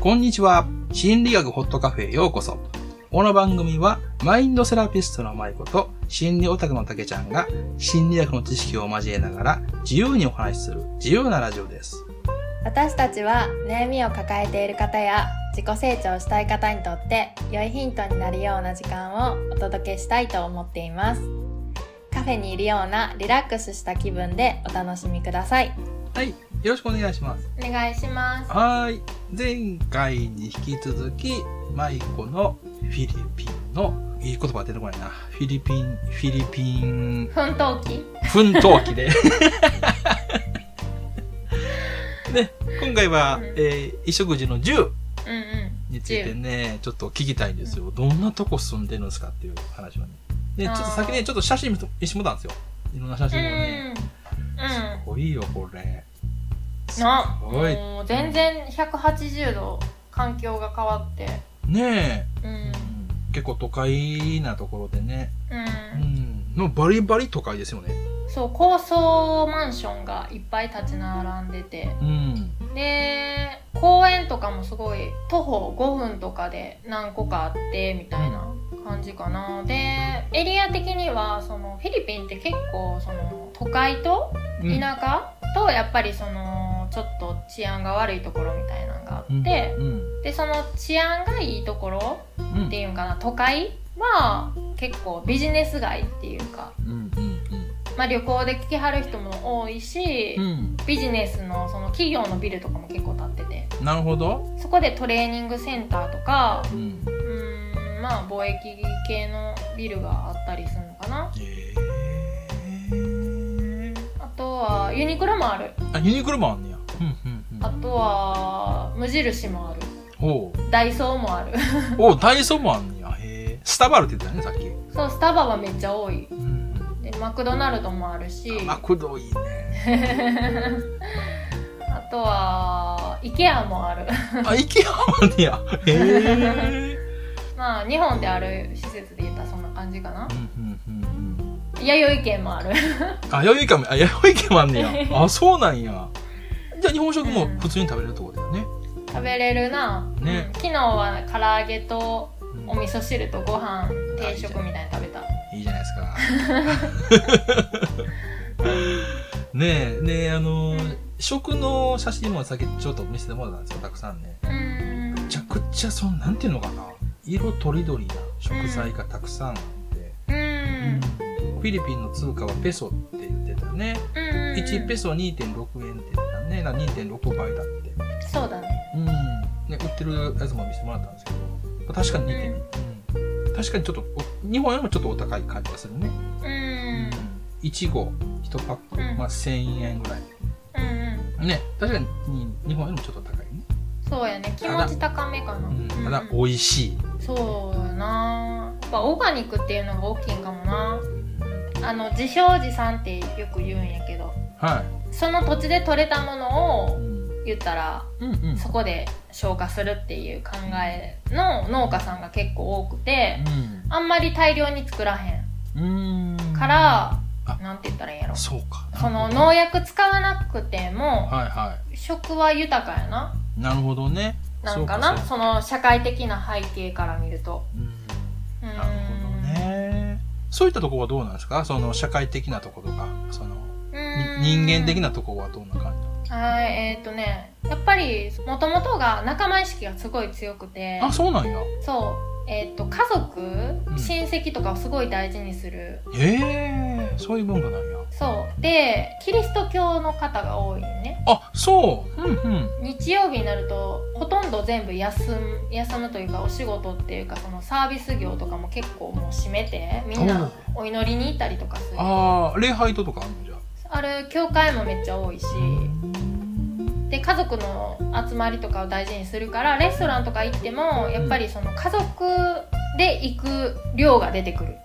こんにちは。心理学ホットカフェへようこそ。この番組は、マインドセラピストの舞子と、心理オタクの竹ちゃんが、心理学の知識を交えながら、自由にお話しする、自由なラジオです。私たちは悩みを抱えている方や自己成長したい方にとって良いヒントになるような時間をお届けしたいと思っていますカフェにいるようなリラックスした気分でお楽しみくださいはい。よろしくお願いします。お願いしますはーい。前回に引き続き、舞子のフィリピンの、いい言葉出てこないな。フィリピン、フィリピン、奮闘記奮闘記で。ね、今回は、うんえー、衣食住の10うんうんについてね、ちょっと聞きたいんですよ。どんなとこ住んでるんですかっていう話をね。で、ちょっと先ね、ちょっと写真見してもたんですよ。いろんな写真をね。うんすごいよ、これ。すな。もう全然180度環境が変わってねえ、うんうん結構都会なところでね。ううんん。のバリバリ都会ですよね。そう高層マンションがいっぱい立ち並んでてうん。で公園とかもすごい徒歩5分とかで何個かあってみたいな感じかなでエリア的にはそのフィリピンって結構その都会とうん田舎とやっぱりそのちょっと治安が悪いところみたいなのがあって、うん。でその治安がいいところうん。っていうんかな都会は結構ビジネス街っていうか。まあ、旅行で来はる人も多いし、うん。ビジネスのその企業のビルとかも結構建っててなるほど。そこでトレーニングセンターとかうん。うーんまあ貿易系のビルがあったりするのかなえー。あとはユニクロもあるあ、ユニクロもあんね。あとは無印もあるおう。ダイソーもあるおダイソーもあんねや。へえ。スタバあるって言ってたね、さっき。そうスタバはめっちゃ多いうん。でマクドナルドもあるしマクドいいね。あとは IKEA もあるあ、イケアもあんねや。へえ。まあ日本である施設で言ったらそんな感じかなうん。うん。うん。うん。弥生県もある あ、弥生家も、あ、弥生家もあんねや。あ、そうなんや。じゃあ日本食も普通に食べれるとこだよね。食べれるな、ねうん昨日は唐揚げとうんお味噌汁とご飯定食みたいに食べたいいじゃないですか。ねえ、ねえ、あのー、食の写真もさっきちょっと見せてもらったんですよ、たくさんね。うーんめちゃくちゃ、その、なんていうのかな。色とりどりな食材がたくさんあって。うーんフィリピンの通貨はペソって言ってたね。うん1ペソ2.6円って言ってたね。な2.6倍だって。そうだねうん。ね、売ってるやつも見せてもらったんですけど、確かに2.2。うん。確かにちょっとお、日本よりもちょっとお高い感じがするね。うーんいちご1パック、うんまあ1000円ぐらい。うんうんね、確かに日本よりもちょっと高いね。そうやね気持ち高めかな、うん、ただうん美味しい。そうやなやっぱオーガニックっていうのが大きいんかもなうんあの自消自産ってよく言うんやけどはその土地で採れたものい。うをん言ったらうんうん。そこで消化するっていう考えの農家さんが結構多くてあんまり大量に作らへうん。うん。んからあなんて言ったらいいんやろそうか。その農薬使わなくてもはいは。食は豊かやないなるほどね。なんかな？その社会的な背景から見るとうん。うんなるほどね。そういったところはどうなんですか？その社会的なところが、その、人間的なところはどんな感じはいえっ、とねやっぱりもともとが仲間意識がすごい強くて。あ、そうなんや。そう。えっ、と家族、ん。親戚とかをすごい大事にする。へえ、そういう文化なんや。そう。でキリスト教の方が多いね。あ、そう。うんうん。日曜日になるとほとんど全部休む休むというかお仕事っていうかそのサービス業とかも結構もう閉めてみんなお祈りに行ったりとかする。あああ、礼拝ととかあるの？じゃあ。る教会もめっちゃ多いしで家族の集まりとかを大事にするからレストランとか行ってもやっぱりその家族で行く量が出てくる。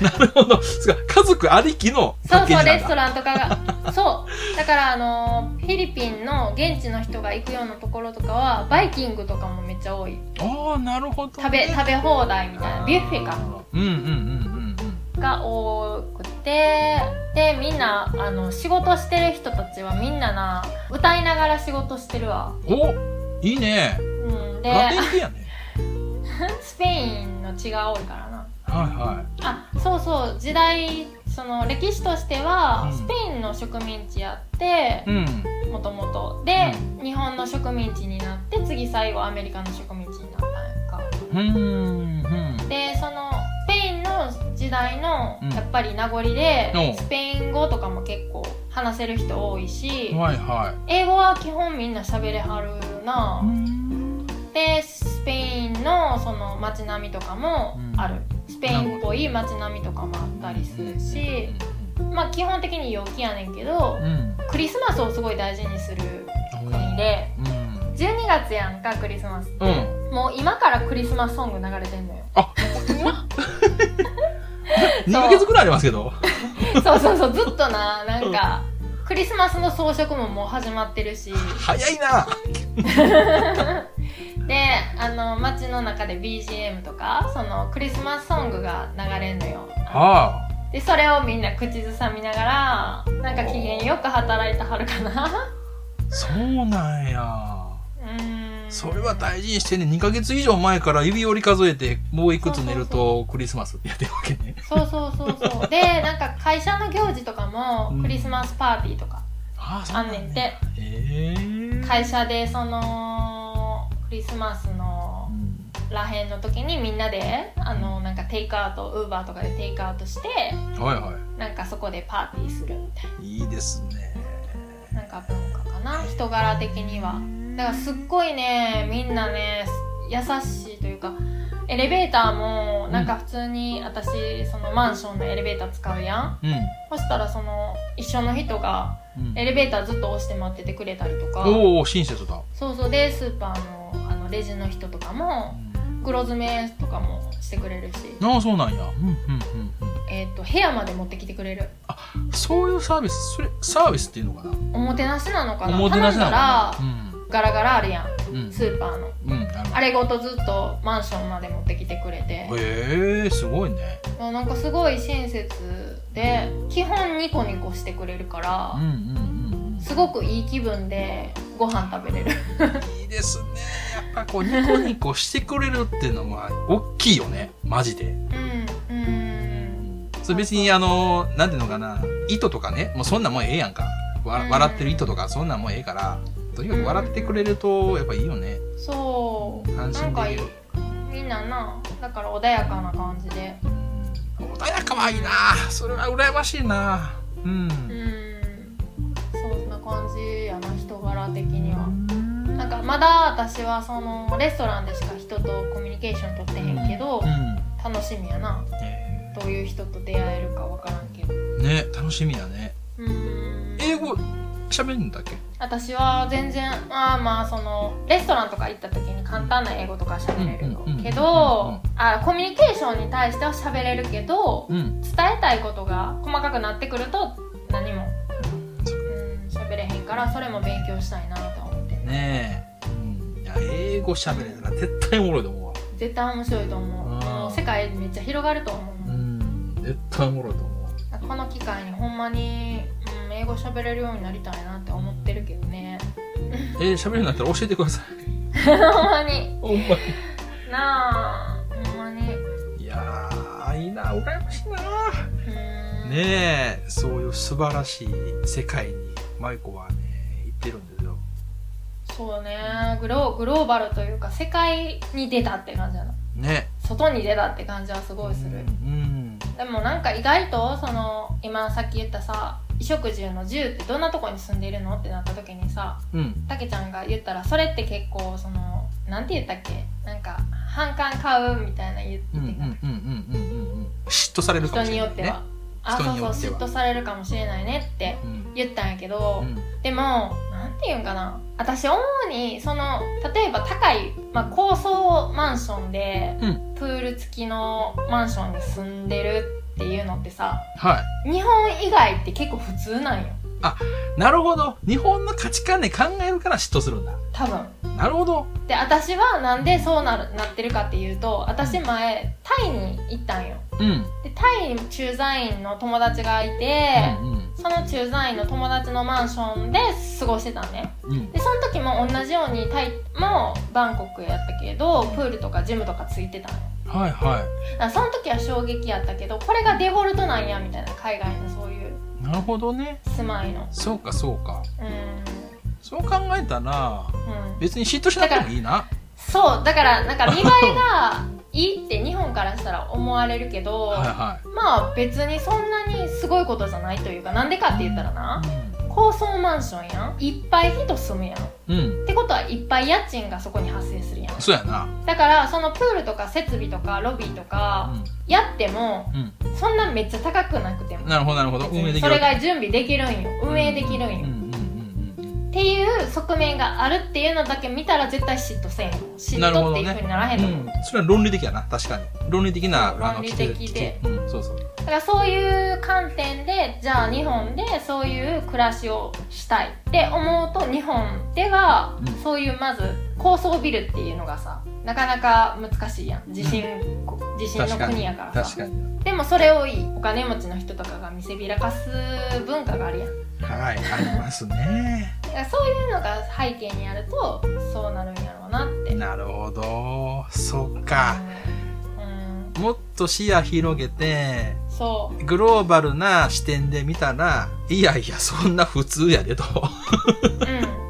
なるほど。家族ありきのパそうそうレストランとかが。そう。だからあのフィリピンの現地の人が行くようなところとかはバイキングとかもめっちゃ多い。ああ、なるほど、食べ食べ放題みたいな。ビュッフェか。うんうんうんうんうん。が多くてでみんなあの仕事してる人たちはみんなな歌いながら仕事してるわおいいね。うん、でラテン系やね。スペインの血が多いからなはいはあそうそう時代その歴史としては、うんスペインの植民地やってい。うん。もともとで、日本の植民地になって次最後アメリカの植民地になったんやんかうーん。うん。でその時代のうんやっぱり名残で、うんスペイン語とかも結構話せる人多いし、はいは英語は基本みんな喋れはるな、い。うん。でスペインのその街並みとかもある、スペインっぽい街並みとかもあったりするし、まあ基本的に陽気やねんけどうん。クリスマスをすごい大事にする国でうん。12月やんかクリスマスって、うん。もう今からクリスマスソング流れてんのよあ、2ヶ月くらいありますけど。そうそうそうずっとななんかクリスマスの装飾ももう始まってるし早いな。であの街の中で BGM とかそのクリスマスソングが流れんのよはあ。でそれをみんな口ずさみながらなんか機嫌よく働いてはるかなそうなんや。それは大事にしてね、2ヶ月以上前から指折り数えて、もういくつ寝るとクリスマスってやってるわけね。そうそうそうそう。でなんか会社の行事とかもうん。クリスマスパーティーとかあんんねねんて、ええ会社でそのクリスマスのうん。らへんの時にみんなであのなんかテイクアウトウーバーとかでテイクアウトしてはいはなんかそこでパーティーするみたいい。いいですね。ななんか文化かな？人柄的にはだからすっごいねみんなね優しいというかエレベーターもなんか普通に私そのマンションのエレベーター使うやん。うん。そしたらその一緒の人がうん。エレベーターずっと押して待っててくれたりとか。おお親切だ。そうそう。でスーパーのあのレジの人とかも袋詰めとかもしてくれるし、ああ、そうなんや。うんうんうんえっと部屋まで持ってきてくれる。うん。そういうサービス、それ、サービスっていうのかな？おもてなしなのかな？おもてなしなのかな？ガラガラあるやんうん。うん。スーパーのうん。あれごとずっとマンションまで持ってきてくれてへえすごいね。あなんかすごい親切で基本ニコニコしてくれるからうんうんうんすごくいい気分でご飯食べれるうん。いいですね。やっぱこうニコニコしてくれるっていうのは大きいよね。マジで。うんうんそれ別にあの、なんていうのかな、糸とかね、もうそんなんもんええやんか。わうん笑ってる糸とかそんなんもんええから、とにかく笑ってくれるとやっぱいいよね。そう。安なんかいい心できる。みんななだから穏やかな感じで。穏やかはいいな。それは羨ましいな。うん。うん。そんな感じやな人柄的には。なんかまだ私はそのレストランでしか人とコミュニケーション取ってへんけど、うん。楽しみやな。えどういう人と出会えるかわからんけど。ーね、楽しみやね。うん。英語喋るんだっけ？私は全然あーまあそのレストランとか行った時に簡単な英語とか喋れるけどあコミュニケーションに対しては喋れるけどうん。伝えたいことが細かくなってくると何もうん喋れへんからそれも勉強したいなとは思ってるねえ。うん。いや、英語喋れたら絶対おもろいと思うわ。絶対面白いと思う世界めっちゃ広がると思う、うん。絶対おもろいと思う。この機会にほんまに、うん、英語喋れるようになりたいなって思ってるけどねえー、喋れるんだったら教えてください。ほんまにほんまに。なあほんまにいやー、いいな、羨ましいな。うんねえ、そういう素晴らしい世界に、マイコはね、行ってるんですよ。そうねグログローバルというか世界に出たって感じやなね。外に出たって感じはすごいする、うん。でもなんか意外とその今さっき言ったさ衣食住の住ってどんなとこに住んでいるのってなった時にさうん。たけちゃんが言ったらそれって結構そのなんて言ったっけ？なんか反感買うみたいな言ってうん。うん。うん。うん。うん。うん。嫉妬されるかも人しれない、ね。によっては、あそうそう嫉妬されるかもしれないねってうん。言ったんやけど、うん。でもなんて言うんかな？私主にその例えば高い、まあ、高層マンションで、うんプール付きのマンションに住んでるっていうのってさはい。日本以外って結構普通なんよなるほど。日本の価値観で考えるから嫉妬するんだ。多分なるほど。で私はなんでそうなるなってるかっていうと私前タイに行ったんようん。でタイに駐在員の友達がいて、うん。うん。そその駐在員の友達のマンションで過ごしてたんねうん。でその時も同じようにタイもバンコクやったけどプールとかジムとかついてたのよはいはだからその時は衝撃やったけどこれがデフォルトなんやみたいな海外のそういうい。なるほどね。住まいのそうかそうか。うんそう考えたら、うん別に嫉妬しなくてもいいな。そうだからなんか見栄えがいいって日本からしたら思われるけど、はいはまあ別にそんなにすごいことじゃないというかなんでかって言ったらな、い。高層マンションやんいっぱい人住むやんっうん。うん。てことはいっぱい家賃がそこに発生するやんそうやな。だからそのプールとか設備とかロビーとかやってもうん。そんなめっちゃ高くなくてもうん。なるほどなるほど。運営できる。それが準備できるんよ運営できるんよ、うんうんうんうんっていう側面があるっていうのだけ見たら絶対嫉妬せんよ嫉妬っていうふうにならへんと思う、うん。それは論理的やな。確かに。論理的な、論理的でうん、からそういう観点でじゃあ日本でそういう暮らしをしたいって思うと日本ではうんそういうまず高層ビルっていうのがさなかなか難しいやん地震、地震の国やからさ確かに。でもそれをいいお金持ちの人とかが見せびらかす文化があるやんはい、ありますね。だからそういうのが背景にあるとそうなるんやろうなってなるほど。そっか。うん、うんもっと視野広げて、そうグローバルな視点で見たら、いやいや、そんな普通やでと。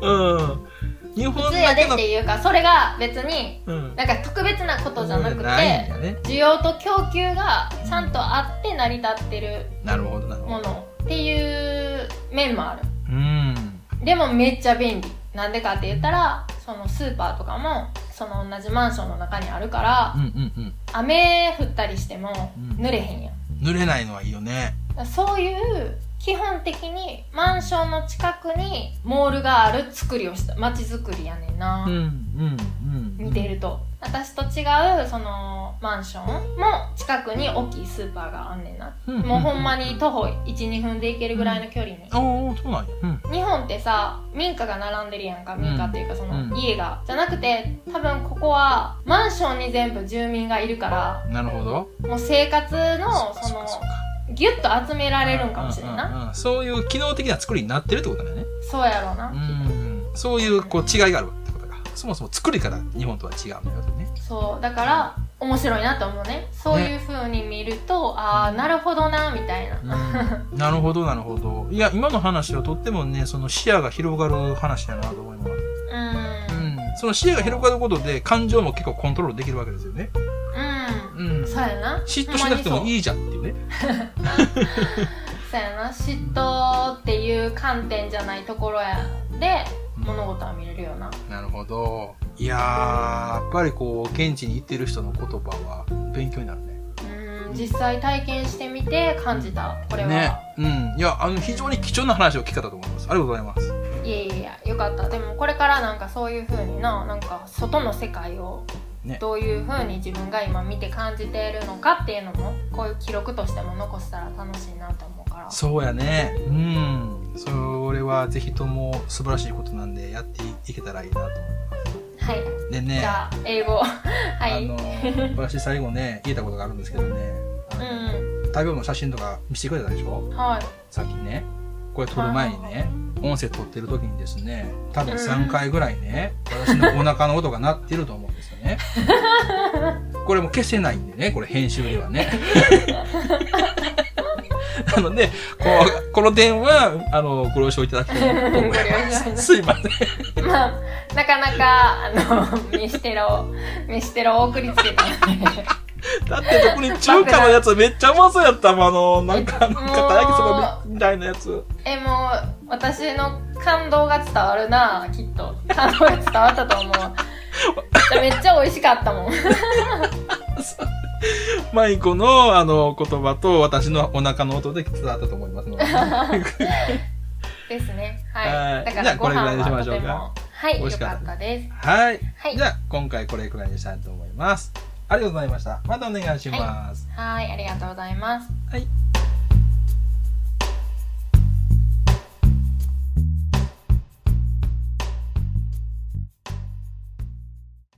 うんうん。日本普通やでっていうかそれが別にうん。なんか特別なことじゃなくてね。需要と供給がちゃんとあって成り立ってるなるほど、なるほど。ものっていう面もあるうん。でもめっちゃ便利なんでかって言ったらそのスーパーとかもその同じマンションの中にあるからうんうんうん。雨降ったりしてもうん濡れへんやん濡れないのはいいよね。そういう基本的にマンションの近くにモールがある作りをした街づくりやねんな、うん、うん、うん。見てると私と違うそのマンションも近くに大きいスーパーがあんねんな、うんもうほんまに徒歩12分で行けるぐらいの距離に、おおそうなんや。うん。日本ってさ民家が並んでるやんか民家っていうかそのうん家が、じゃなくて多分ここはマンションに全部住民がいるからなるほど。もう生活のそのギュッと集められるんかもしれんな、うんうんうんそういう機能的な作りになってるってことだよね。そうやろうな、うん。そういうこう違いがあるってことか。そもそも作りから日本とは違うんだよね。そうだから面白いなと思うねそういう風に見ると、ああなるほどなみたいな、うんなるほど、なるほど。いや、今の話はとってもね、その視野が広がる話だなと思います。うんうん。その視野が広がることで感情も結構コントロールできるわけですよね。うんうん。そうやな嫉妬しなくてもいいじゃんっていうね。そうやな嫉妬っていう観点じゃないところやで物事は見れるよななるほど。いやー、やっぱりこう、現地に行ってる人の言葉は勉強になるね。うん実際体験してみて感じたこれは、ね。うん。いや、あの、非常に貴重な話を聞けたと思います。ありがとうございます。いやいやいやよかったでもこれからなんかそういう風にななんか外の世界をねどういう風に自分が今見て感じているのかっていうのもこういう記録としても残せたら楽しいなと思うからそうやね。うん。それはぜひとも素晴らしいことなんで、やっていけたらいいなと思います。はい。でね。じ、ゃあ英語。はい。あの、私最後ね、言えたことがあるんですけどね、う食べ物の写真とか見せてくれたでしょ？んはい。さっきね。これ撮る前にね、音声撮ってる時にですね、多分3回ぐらいね、私のお腹の音が鳴ってると思うんですよね。これも消せないんでね、これ編集ではね。なので、こう、この点は、あの、ご了承いただきたいと思います。すいません。まあなかなかあの飯テロ飯テロを送りつけただって特に中華のやつめっちゃうまそうやったもん、あの、なんか、なんか、た焼きそばみたいなやつ。えもう私の感動が伝わるなきっと感動が伝わったと思うめっちゃ美味しかったもんマイコの、あの、言葉と私のお腹の音で伝わったと思いますので。ですね。はい、はい。だからごじゃあこれぐらい飯にしましょうか。はいよ美味しかった。です。はい。はい。じゃあ、今回これくらいにしたいと思います。ありがとうございました。またお願いします。はいありがとうございます。はい